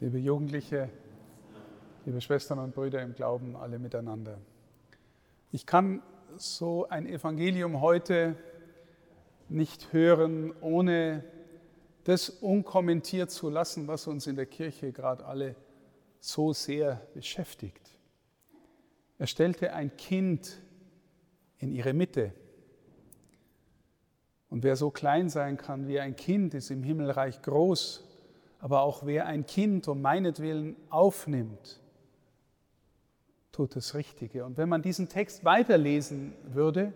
liebe Jugendliche, liebe Schwestern und Brüder im Glauben, alle miteinander. Ich kann so ein Evangelium heute nicht hören, ohne das unkommentiert zu lassen, was uns in der Kirche gerade alle so sehr beschäftigt. Er stellte ein Kind in ihre Mitte. Und wer so klein sein kann wie ein Kind, ist im Himmelreich groß. Aber auch wer ein Kind um meinetwillen aufnimmt, tut das Richtige. Und wenn man diesen Text weiterlesen würde,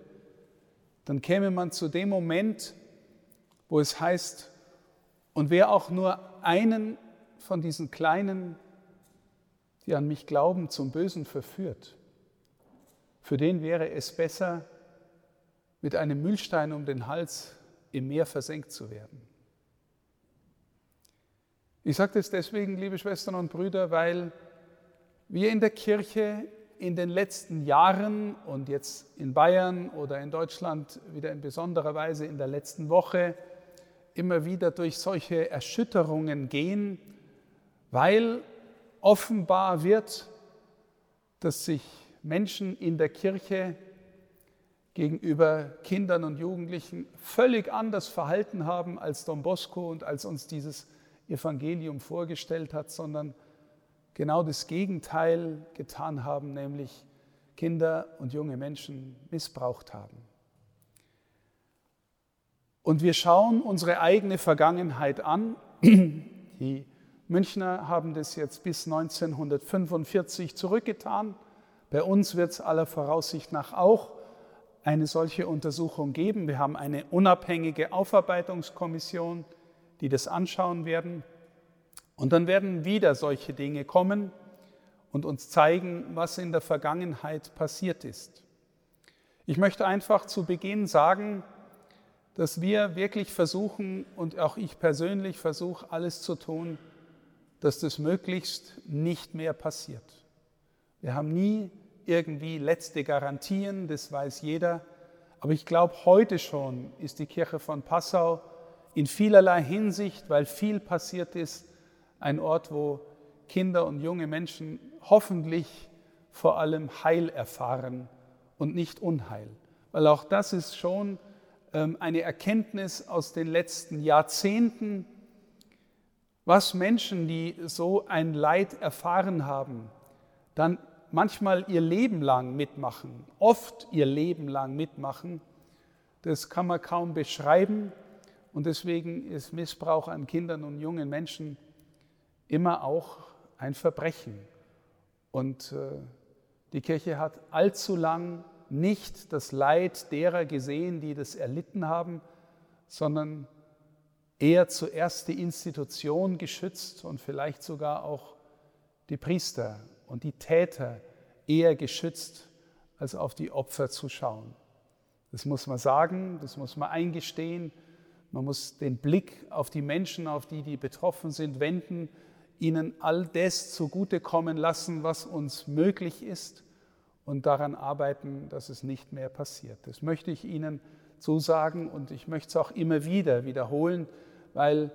dann käme man zu dem Moment, wo es heißt, und wer auch nur einen von diesen Kleinen, die an mich glauben, zum Bösen verführt, für den wäre es besser, mit einem Mühlstein um den Hals im Meer versenkt zu werden. Ich sage das deswegen, liebe Schwestern und Brüder, weil wir in der Kirche in den letzten Jahren und jetzt in Bayern oder in Deutschland wieder in besonderer Weise in der letzten Woche immer wieder durch solche Erschütterungen gehen, weil offenbar wird, dass sich Menschen in der Kirche gegenüber Kindern und Jugendlichen völlig anders verhalten haben als Don Bosco und als uns dieses Evangelium vorgestellt hat, sondern genau das Gegenteil getan haben, nämlich Kinder und junge Menschen missbraucht haben. Und wir schauen unsere eigene Vergangenheit an. Die Münchner haben das jetzt bis 1945 zurückgetan. Bei uns wird es aller Voraussicht nach auch eine solche Untersuchung geben. Wir haben eine unabhängige Aufarbeitungskommission, die das anschauen werden. Und dann werden wieder solche Dinge kommen und uns zeigen, was in der Vergangenheit passiert ist. Ich möchte einfach zu Beginn sagen, dass wir wirklich versuchen und auch ich persönlich versuche, alles zu tun, dass das möglichst nicht mehr passiert. Wir haben nie irgendwie letzte Garantien, das weiß jeder. Aber ich glaube, heute schon ist die Kirche von Passau in vielerlei Hinsicht, weil viel passiert ist, ein Ort, wo Kinder und junge Menschen hoffentlich vor allem Heil erfahren und nicht Unheil. Weil auch das ist schon ähm, eine Erkenntnis aus den letzten Jahrzehnten, was Menschen, die so ein Leid erfahren haben, dann manchmal ihr Leben lang mitmachen, oft ihr Leben lang mitmachen, das kann man kaum beschreiben. Und deswegen ist Missbrauch an Kindern und jungen Menschen immer auch ein Verbrechen. Und äh, die Kirche hat allzu lang nicht das Leid derer gesehen, die das erlitten haben, sondern eher zuerst die Institution geschützt und vielleicht sogar auch die Priester und die Täter eher geschützt, als auf die Opfer zu schauen. Das muss man sagen, das muss man eingestehen. Man muss den Blick auf die Menschen, auf die, die betroffen sind, wenden, ihnen all das zugutekommen lassen, was uns möglich ist und daran arbeiten, dass es nicht mehr passiert. Das möchte ich Ihnen zusagen und ich möchte es auch immer wieder wiederholen, weil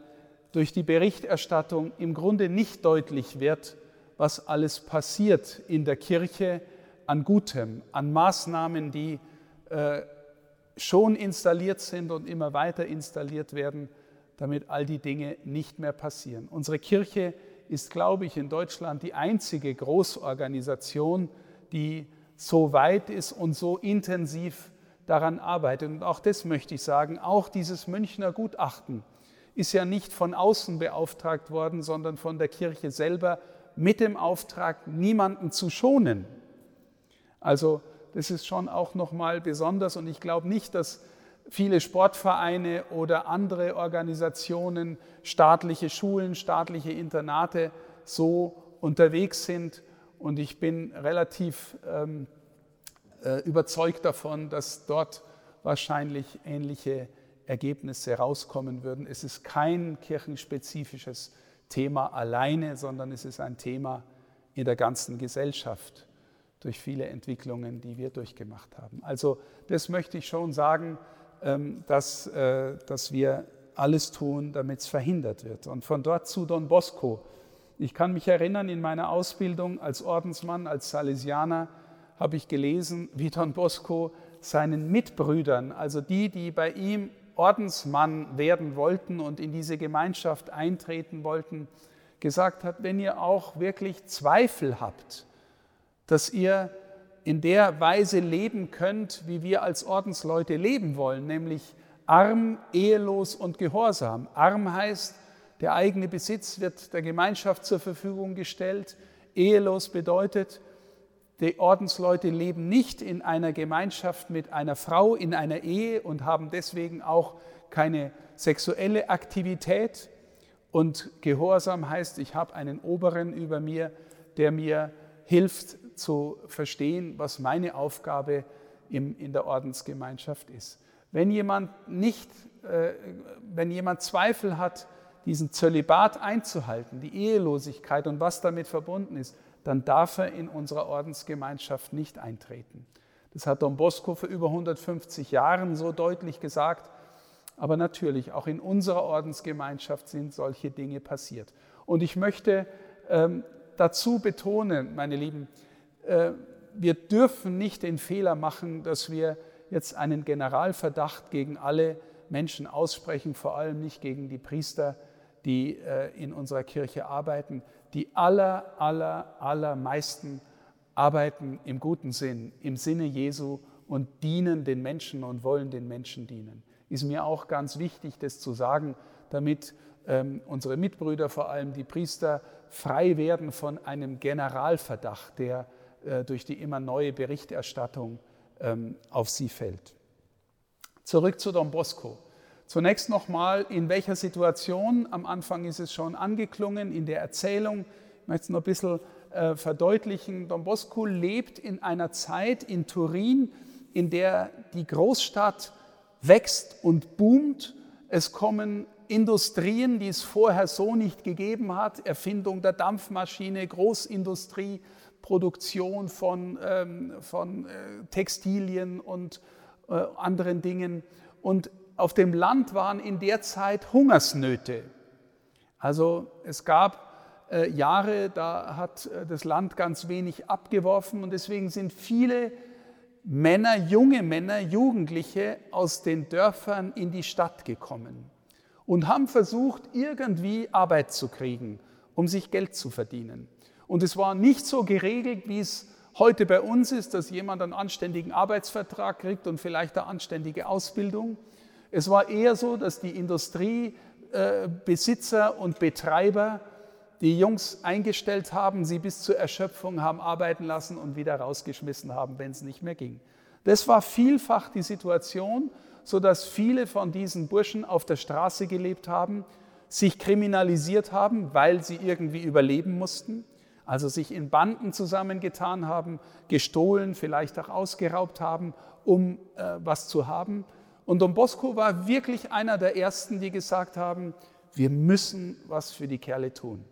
durch die Berichterstattung im Grunde nicht deutlich wird, was alles passiert in der Kirche an Gutem, an Maßnahmen, die äh, schon installiert sind und immer weiter installiert werden, damit all die Dinge nicht mehr passieren. Unsere Kirche ist, glaube ich, in Deutschland die einzige Großorganisation, die so weit ist und so intensiv daran arbeitet. Und auch das möchte ich sagen, auch dieses Münchner Gutachten ist ja nicht von außen beauftragt worden, sondern von der Kirche selber mit dem Auftrag, niemanden zu schonen. Also das ist schon auch nochmal besonders und ich glaube nicht, dass viele Sportvereine oder andere Organisationen, staatliche Schulen, staatliche Internate so unterwegs sind. Und ich bin relativ ähm, äh, überzeugt davon, dass dort wahrscheinlich ähnliche Ergebnisse rauskommen würden. Es ist kein kirchenspezifisches Thema alleine, sondern es ist ein Thema in der ganzen Gesellschaft durch viele Entwicklungen, die wir durchgemacht haben. Also das möchte ich schon sagen, ähm, dass, äh, dass wir alles tun, damit es verhindert wird. Und von dort zu Don Bosco. Ich kann mich erinnern, in meiner Ausbildung als Ordensmann, als Salesianer, habe ich gelesen, wie Don Bosco seinen Mitbrüdern, also die, die bei ihm Ordensmann werden wollten und in diese Gemeinschaft eintreten wollten, gesagt hat, wenn ihr auch wirklich Zweifel habt, dass ihr in der Weise leben könnt, wie wir als Ordensleute leben wollen, nämlich arm, ehelos und gehorsam. Arm heißt, der eigene Besitz wird der Gemeinschaft zur Verfügung gestellt. Ehelos bedeutet, die Ordensleute leben nicht in einer Gemeinschaft mit einer Frau in einer Ehe und haben deswegen auch keine sexuelle Aktivität. Und Gehorsam heißt, ich habe einen Oberen über mir, der mir hilft zu verstehen, was meine Aufgabe im, in der Ordensgemeinschaft ist. Wenn jemand nicht, äh, wenn jemand Zweifel hat, diesen Zölibat einzuhalten, die Ehelosigkeit und was damit verbunden ist, dann darf er in unserer Ordensgemeinschaft nicht eintreten. Das hat Don Bosco vor über 150 Jahren so deutlich gesagt. Aber natürlich, auch in unserer Ordensgemeinschaft sind solche Dinge passiert. Und ich möchte ähm, dazu betonen, meine Lieben, wir dürfen nicht den Fehler machen, dass wir jetzt einen Generalverdacht gegen alle Menschen aussprechen, vor allem nicht gegen die Priester, die äh, in unserer Kirche arbeiten die aller, aller, allermeisten arbeiten im guten Sinn, im Sinne Jesu und dienen den Menschen und wollen den Menschen dienen. Ist mir auch ganz wichtig, das zu sagen, damit ähm, unsere Mitbrüder, vor allem die Priester, frei werden von einem Generalverdacht, der äh, durch die immer neue Berichterstattung ähm, auf sie fällt. Zurück zu Don Bosco. Zunächst nochmal, in welcher Situation, am Anfang ist es schon angeklungen, in der Erzählung, ich möchte es noch ein bisschen äh, verdeutlichen, Don Bosco lebt in einer Zeit in Turin, in der die Großstadt wächst und boomt. Es kommen Industrien, die es vorher so nicht gegeben hat, Erfindung der Dampfmaschine, Großindustrie, Produktion von, ähm, von äh, Textilien und äh, anderen Dingen. Und auf dem Land waren in der Zeit Hungersnöte. Also es gab äh, Jahre, da hat äh, das Land ganz wenig abgeworfen und deswegen sind viele Männer, junge Männer, Jugendliche aus den Dörfern in die Stadt gekommen und haben versucht, irgendwie Arbeit zu kriegen, um sich Geld zu verdienen. Und es war nicht so geregelt, wie es heute bei uns ist, dass jemand einen anständigen Arbeitsvertrag kriegt und vielleicht eine anständige Ausbildung, es war eher so, dass die Industriebesitzer äh, und Betreiber die Jungs eingestellt haben, sie bis zur Erschöpfung haben arbeiten lassen und wieder rausgeschmissen haben, wenn es nicht mehr ging. Das war vielfach die Situation, sodass viele von diesen Burschen auf der Straße gelebt haben, sich kriminalisiert haben, weil sie irgendwie überleben mussten, also sich in Banden zusammengetan haben, gestohlen, vielleicht auch ausgeraubt haben, um äh, was zu haben. Und Don Bosco war wirklich einer der Ersten, die gesagt haben, wir müssen was für die Kerle tun.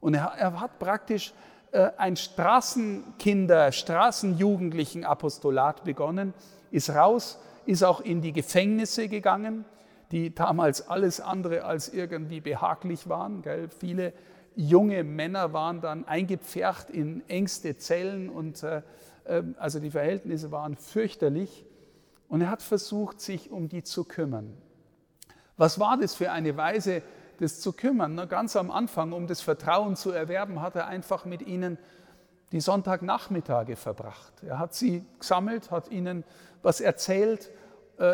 Und er, er hat praktisch äh, ein Straßenkinder, Straßenjugendlichen Apostolat begonnen, ist raus, ist auch in die Gefängnisse gegangen, die damals alles andere als irgendwie behaglich waren. Gell? Viele junge Männer waren dann eingepfercht in engste Zellen und äh, äh also die Verhältnisse waren fürchterlich. Und er hat versucht, sich um die zu kümmern. Was war das für eine Weise, das zu kümmern? Ganz am Anfang, um das Vertrauen zu erwerben, hat er einfach mit ihnen die Sonntagnachmittage verbracht. Er hat sie gesammelt, hat ihnen was erzählt, äh,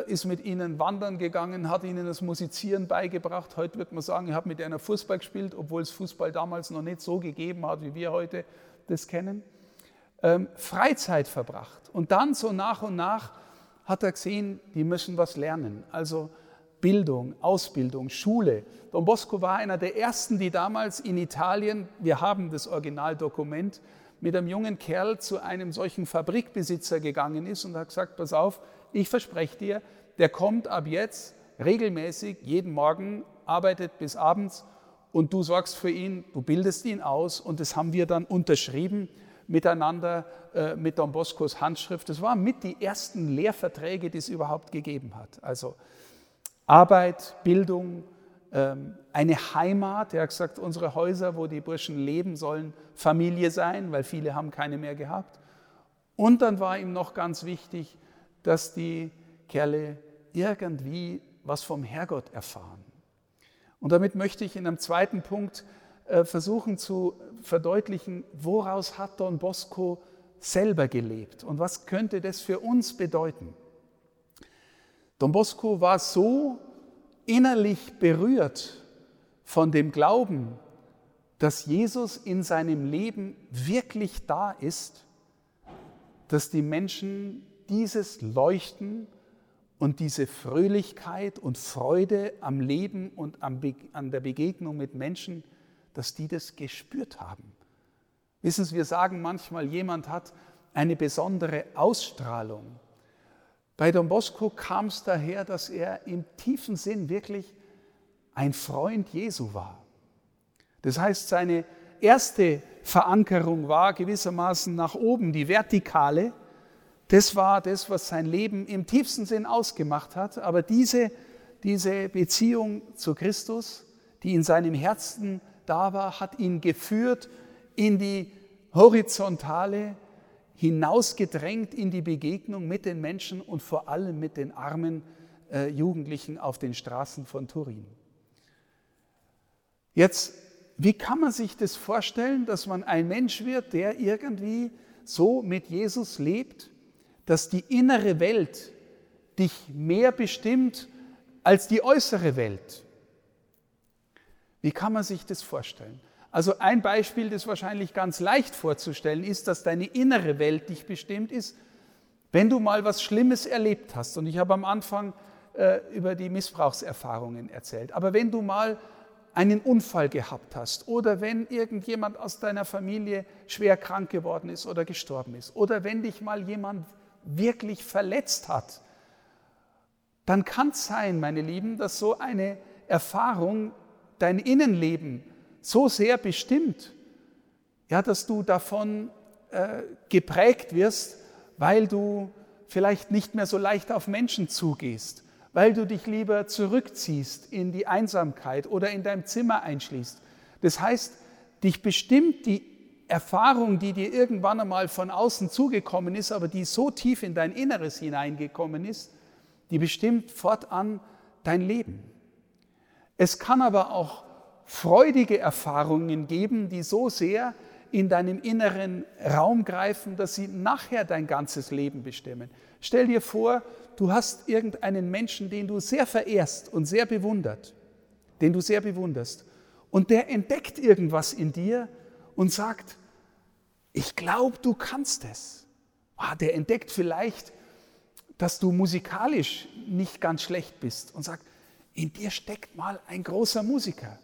ist mit ihnen wandern gegangen, hat ihnen das Musizieren beigebracht. Heute wird man sagen, ich habe mit einer Fußball gespielt, obwohl es Fußball damals noch nicht so gegeben hat, wie wir heute das kennen. Ähm, Freizeit verbracht und dann so nach und nach hat er gesehen, die müssen was lernen. Also Bildung, Ausbildung, Schule. Don Bosco war einer der ersten, die damals in Italien, wir haben das Originaldokument, mit einem jungen Kerl zu einem solchen Fabrikbesitzer gegangen ist und hat gesagt, pass auf, ich verspreche dir, der kommt ab jetzt regelmäßig jeden Morgen, arbeitet bis abends und du sorgst für ihn, du bildest ihn aus und das haben wir dann unterschrieben miteinander äh, mit Don Boscos Handschrift. Das waren mit die ersten Lehrverträge, die es überhaupt gegeben hat. Also Arbeit, Bildung, ähm, eine Heimat. Er hat gesagt, unsere Häuser, wo die Burschen leben, sollen Familie sein, weil viele haben keine mehr gehabt. Und dann war ihm noch ganz wichtig, dass die Kerle irgendwie was vom Herrgott erfahren. Und damit möchte ich in einem zweiten Punkt äh, versuchen zu verdeutlichen, woraus hat Don Bosco selber gelebt und was könnte das für uns bedeuten. Don Bosco war so innerlich berührt von dem Glauben, dass Jesus in seinem Leben wirklich da ist, dass die Menschen dieses Leuchten und diese Fröhlichkeit und Freude am Leben und an der Begegnung mit Menschen, dass die das gespürt haben. Wissen Sie, wir sagen manchmal, jemand hat eine besondere Ausstrahlung. Bei Don Bosco kam es daher, dass er im tiefen Sinn wirklich ein Freund Jesu war. Das heißt, seine erste Verankerung war gewissermaßen nach oben, die vertikale. Das war das, was sein Leben im tiefsten Sinn ausgemacht hat. Aber diese, diese Beziehung zu Christus, die in seinem Herzen da war, hat ihn geführt in die horizontale, hinausgedrängt in die Begegnung mit den Menschen und vor allem mit den armen äh, Jugendlichen auf den Straßen von Turin. Jetzt, wie kann man sich das vorstellen, dass man ein Mensch wird, der irgendwie so mit Jesus lebt, dass die innere Welt dich mehr bestimmt als die äußere Welt? Wie kann man sich das vorstellen? Also ein Beispiel, das wahrscheinlich ganz leicht vorzustellen ist, dass deine innere Welt dich bestimmt ist, wenn du mal was Schlimmes erlebt hast. Und ich habe am Anfang äh, über die Missbrauchserfahrungen erzählt. Aber wenn du mal einen Unfall gehabt hast oder wenn irgendjemand aus deiner Familie schwer krank geworden ist oder gestorben ist oder wenn dich mal jemand wirklich verletzt hat, dann kann es sein, meine Lieben, dass so eine Erfahrung dein Innenleben so sehr bestimmt, ja, dass du davon äh, geprägt wirst, weil du vielleicht nicht mehr so leicht auf Menschen zugehst, weil du dich lieber zurückziehst in die Einsamkeit oder in deinem Zimmer einschließt. Das heißt, dich bestimmt die Erfahrung, die dir irgendwann einmal von außen zugekommen ist, aber die so tief in dein Inneres hineingekommen ist, die bestimmt fortan dein Leben. Es kann aber auch freudige Erfahrungen geben, die so sehr in deinem inneren Raum greifen, dass sie nachher dein ganzes Leben bestimmen. Stell dir vor, du hast irgendeinen Menschen, den du sehr verehrst und sehr bewundert, den du sehr bewunderst, und der entdeckt irgendwas in dir und sagt, ich glaube, du kannst es. Ah, der entdeckt vielleicht, dass du musikalisch nicht ganz schlecht bist und sagt, in dir steckt mal ein großer Musiker.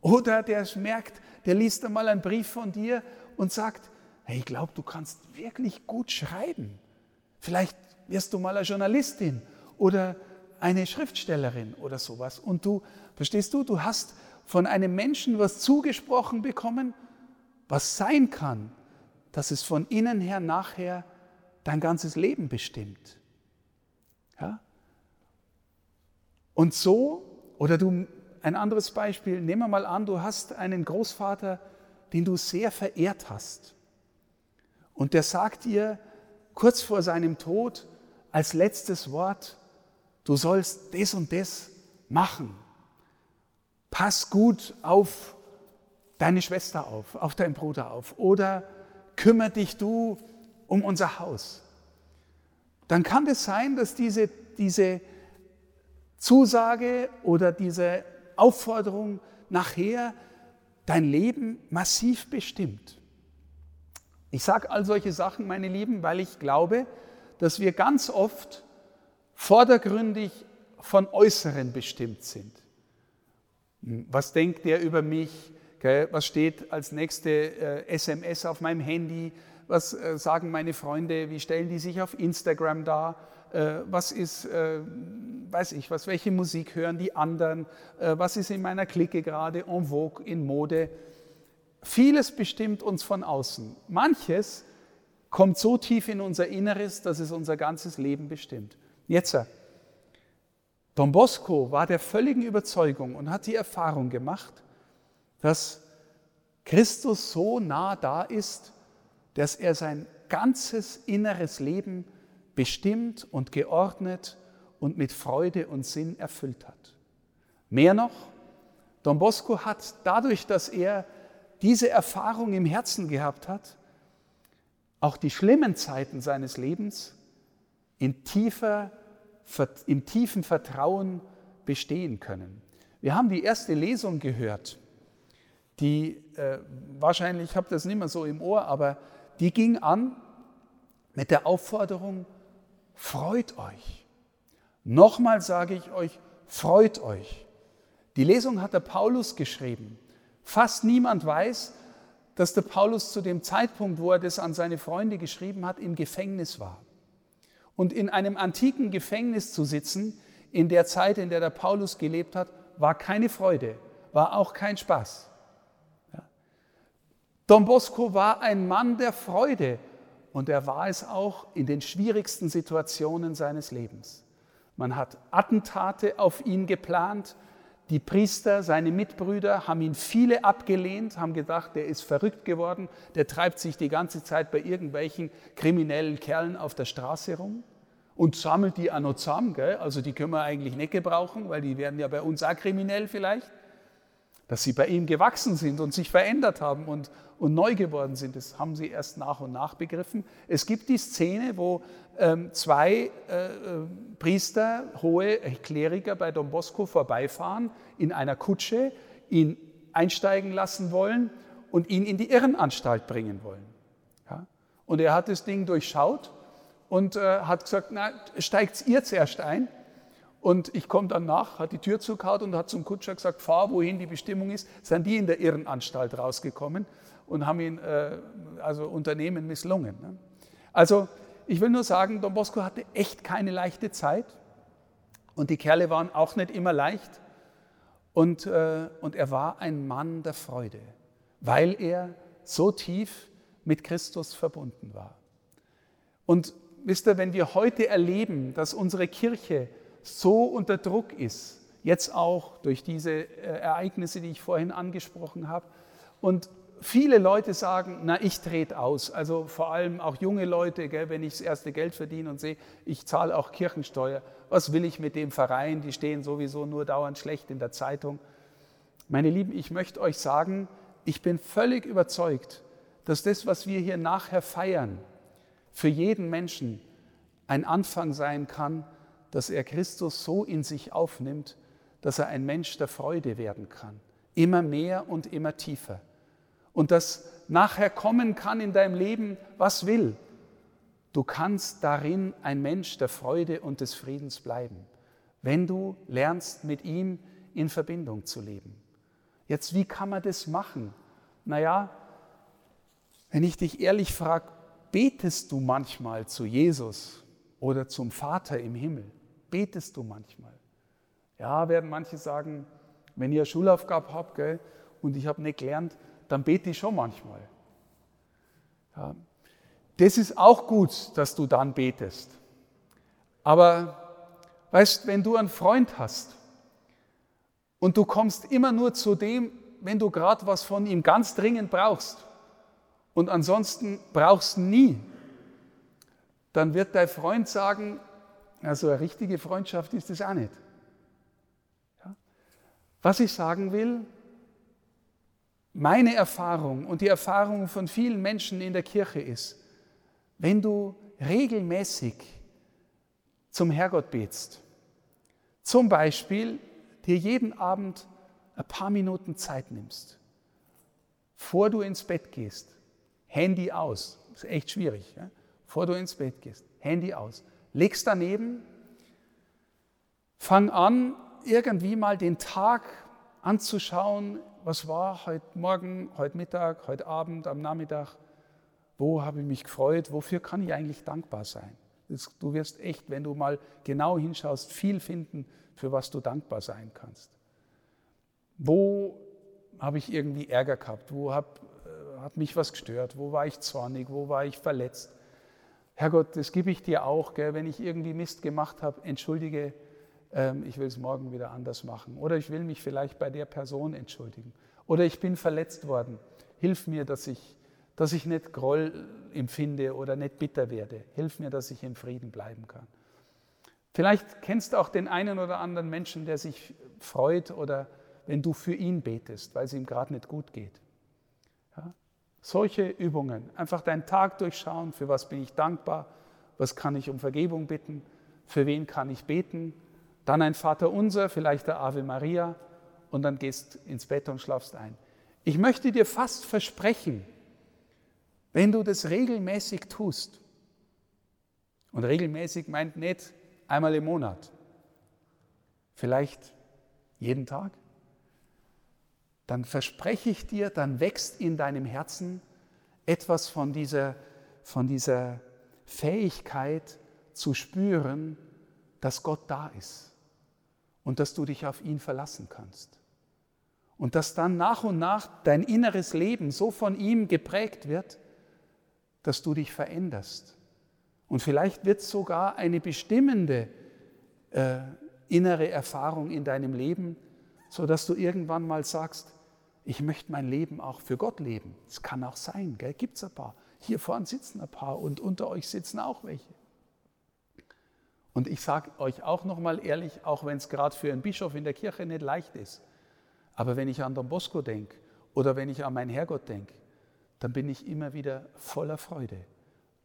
Oder der merkt, der liest einmal einen Brief von dir und sagt, hey, ich glaube, du kannst wirklich gut schreiben. Vielleicht wirst du mal eine Journalistin oder eine Schriftstellerin oder sowas. Und du, verstehst du, du hast von einem Menschen was zugesprochen bekommen, was sein kann, dass es von innen her nachher dein ganzes Leben bestimmt. Ja? Und so, oder du, ein anderes Beispiel, nehmen wir mal an, du hast einen Großvater, den du sehr verehrt hast. Und der sagt dir kurz vor seinem Tod als letztes Wort, du sollst das und das machen. Pass gut auf deine Schwester auf, auf deinen Bruder auf. Oder kümmere dich du um unser Haus. Dann kann es sein, dass diese, diese Zusage oder diese Aufforderung nachher dein Leben massiv bestimmt. Ich sage all solche Sachen, meine Lieben, weil ich glaube, dass wir ganz oft vordergründig von Äußeren bestimmt sind. Was denkt der über mich? Was steht als nächste SMS äh, auf meinem Handy? Was äh, sagen meine Freunde? Wie stellen die sich auf Instagram dar? Äh, was ist, äh, weiß ich was, welche Musik hören die anderen, äh, was ist in meiner Clique gerade en vogue, in Mode. Vieles bestimmt uns von außen. Manches kommt so tief in unser Inneres, dass es unser ganzes Leben bestimmt. Jetzt, Don Bosco war der völligen Überzeugung und hat die Erfahrung gemacht, dass Christus so nah da ist, dass er sein ganzes inneres Leben bestimmt und geordnet und mit Freude und Sinn erfüllt hat. Mehr noch, Don Bosco hat dadurch, dass er diese Erfahrung im Herzen gehabt hat, auch die schlimmen Zeiten seines Lebens in tiefer, im tiefen Vertrauen bestehen können. Wir haben die erste Lesung gehört, die äh, wahrscheinlich, ich habe das nicht mehr so im Ohr, aber die ging an mit der Aufforderung, freut euch. Nochmal sage ich euch, freut euch. Die Lesung hat der Paulus geschrieben. Fast niemand weiß, dass der Paulus zu dem Zeitpunkt, wo er das an seine Freunde geschrieben hat, im Gefängnis war. Und in einem antiken Gefängnis zu sitzen, in der Zeit, in der der Paulus gelebt hat, war keine Freude, war auch kein Spaß. Don Bosco war ein Mann der Freude und er war es auch in den schwierigsten Situationen seines Lebens. Man hat Attentate auf ihn geplant, die Priester, seine Mitbrüder, haben ihn viele abgelehnt, haben gedacht, der ist verrückt geworden, der treibt sich die ganze Zeit bei irgendwelchen kriminellen Kerlen auf der Straße rum und sammelt die auch noch zusammen. Gell? Also die können wir eigentlich nicht gebrauchen, weil die werden ja bei uns auch kriminell vielleicht. Dass sie bei ihm gewachsen sind und sich verändert haben und, und neu geworden sind, das haben sie erst nach und nach begriffen. Es gibt die Szene, wo ähm, zwei äh, äh, Priester, hohe Kleriker bei Don Bosco vorbeifahren in einer Kutsche, ihn einsteigen lassen wollen und ihn in die Irrenanstalt bringen wollen. Ja? Und er hat das Ding durchschaut und äh, hat gesagt, na, steigt ihr zuerst ein und ich komme dann nach, hat die Tür zugehauen und hat zum Kutscher gesagt, fahr, wohin die Bestimmung ist. Sind die in der Irrenanstalt rausgekommen und haben ihn, äh, also Unternehmen misslungen. Ne? Also ich will nur sagen, Don Bosco hatte echt keine leichte Zeit und die Kerle waren auch nicht immer leicht. Und, äh, und er war ein Mann der Freude, weil er so tief mit Christus verbunden war. Und wisst ihr, wenn wir heute erleben, dass unsere Kirche so unter Druck ist, jetzt auch durch diese äh, Ereignisse, die ich vorhin angesprochen habe, und viele Leute sagen, na, ich trete aus. Also vor allem auch junge Leute, gell, wenn ich das erste Geld verdiene und sehe, ich zahle auch Kirchensteuer. Was will ich mit dem Verein? Die stehen sowieso nur dauernd schlecht in der Zeitung. Meine Lieben, ich möchte euch sagen, ich bin völlig überzeugt, dass das, was wir hier nachher feiern, für jeden Menschen ein Anfang sein kann, dass er Christus so in sich aufnimmt, dass er ein Mensch der Freude werden kann. Immer mehr und immer tiefer und das nachher kommen kann in deinem Leben, was will. Du kannst darin ein Mensch der Freude und des Friedens bleiben, wenn du lernst, mit ihm in Verbindung zu leben. Jetzt, wie kann man das machen? Naja, wenn ich dich ehrlich frage, betest du manchmal zu Jesus oder zum Vater im Himmel? Betest du manchmal? Ja, werden manche sagen, wenn ihr Schulaufgabe habt gell, und ich habe nicht gelernt, dann bete ich schon manchmal. Ja. Das ist auch gut, dass du dann betest. Aber weißt, wenn du einen Freund hast und du kommst immer nur zu dem, wenn du gerade was von ihm ganz dringend brauchst und ansonsten brauchst nie, dann wird dein Freund sagen, also eine richtige Freundschaft ist es auch nicht. Ja? Was ich sagen will, meine Erfahrung und die Erfahrung von vielen Menschen in der Kirche ist, wenn du regelmäßig zum Herrgott betst, zum Beispiel dir jeden Abend ein paar Minuten Zeit nimmst, vor du ins Bett gehst, Handy aus, ist echt schwierig, ja? vor du ins Bett gehst, Handy aus, legst daneben, fang an, irgendwie mal den Tag anzuschauen, was war heute Morgen, heute Mittag, heute Abend, am Nachmittag, wo habe ich mich gefreut, wofür kann ich eigentlich dankbar sein. Du wirst echt, wenn du mal genau hinschaust, viel finden, für was du dankbar sein kannst. Wo habe ich irgendwie Ärger gehabt? Wo hab, äh, hat mich was gestört? Wo war ich zornig? Wo war ich verletzt? Herrgott, das gebe ich dir auch, gell, wenn ich irgendwie Mist gemacht habe, entschuldige, ähm, ich will es morgen wieder anders machen. Oder ich will mich vielleicht bei der Person entschuldigen. Oder ich bin verletzt worden. Hilf mir, dass ich, dass ich nicht Groll empfinde oder nicht bitter werde. Hilf mir, dass ich im Frieden bleiben kann. Vielleicht kennst du auch den einen oder anderen Menschen, der sich freut oder wenn du für ihn betest, weil es ihm gerade nicht gut geht. Ja? Solche Übungen, einfach deinen Tag durchschauen, für was bin ich dankbar, was kann ich um Vergebung bitten, für wen kann ich beten, dann ein Vater unser, vielleicht der Ave Maria und dann gehst ins Bett und schlafst ein. Ich möchte dir fast versprechen, wenn du das regelmäßig tust, und regelmäßig meint nicht einmal im Monat, vielleicht jeden Tag, dann verspreche ich dir, dann wächst in deinem Herzen etwas von dieser, von dieser Fähigkeit zu spüren, dass Gott da ist und dass du dich auf ihn verlassen kannst. Und dass dann nach und nach dein inneres Leben so von ihm geprägt wird, dass du dich veränderst und vielleicht wird sogar eine bestimmende äh, innere Erfahrung in deinem Leben, sodass du irgendwann mal sagst, ich möchte mein Leben auch für Gott leben. Es kann auch sein, gibt es ein paar. Hier vorne sitzen ein paar und unter euch sitzen auch welche. Und ich sage euch auch nochmal ehrlich, auch wenn es gerade für einen Bischof in der Kirche nicht leicht ist, aber wenn ich an Don Bosco denke oder wenn ich an meinen Herrgott denke, dann bin ich immer wieder voller Freude,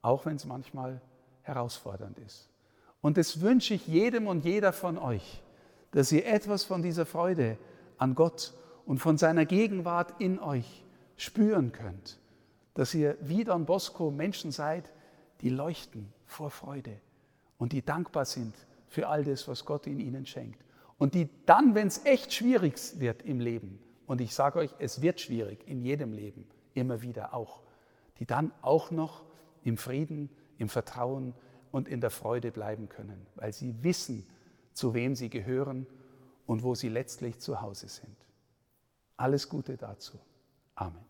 auch wenn es manchmal herausfordernd ist. Und das wünsche ich jedem und jeder von euch, dass ihr etwas von dieser Freude an Gott und von seiner Gegenwart in euch spüren könnt. Dass ihr wie Don Bosco Menschen seid, die leuchten vor Freude und die dankbar sind für all das, was Gott in ihnen schenkt. Und die dann, wenn es echt schwierig wird im Leben, und ich sage euch, es wird schwierig in jedem Leben, immer wieder auch, die dann auch noch im Frieden im Vertrauen und in der Freude bleiben können, weil sie wissen, zu wem sie gehören und wo sie letztlich zu Hause sind. Alles Gute dazu. Amen.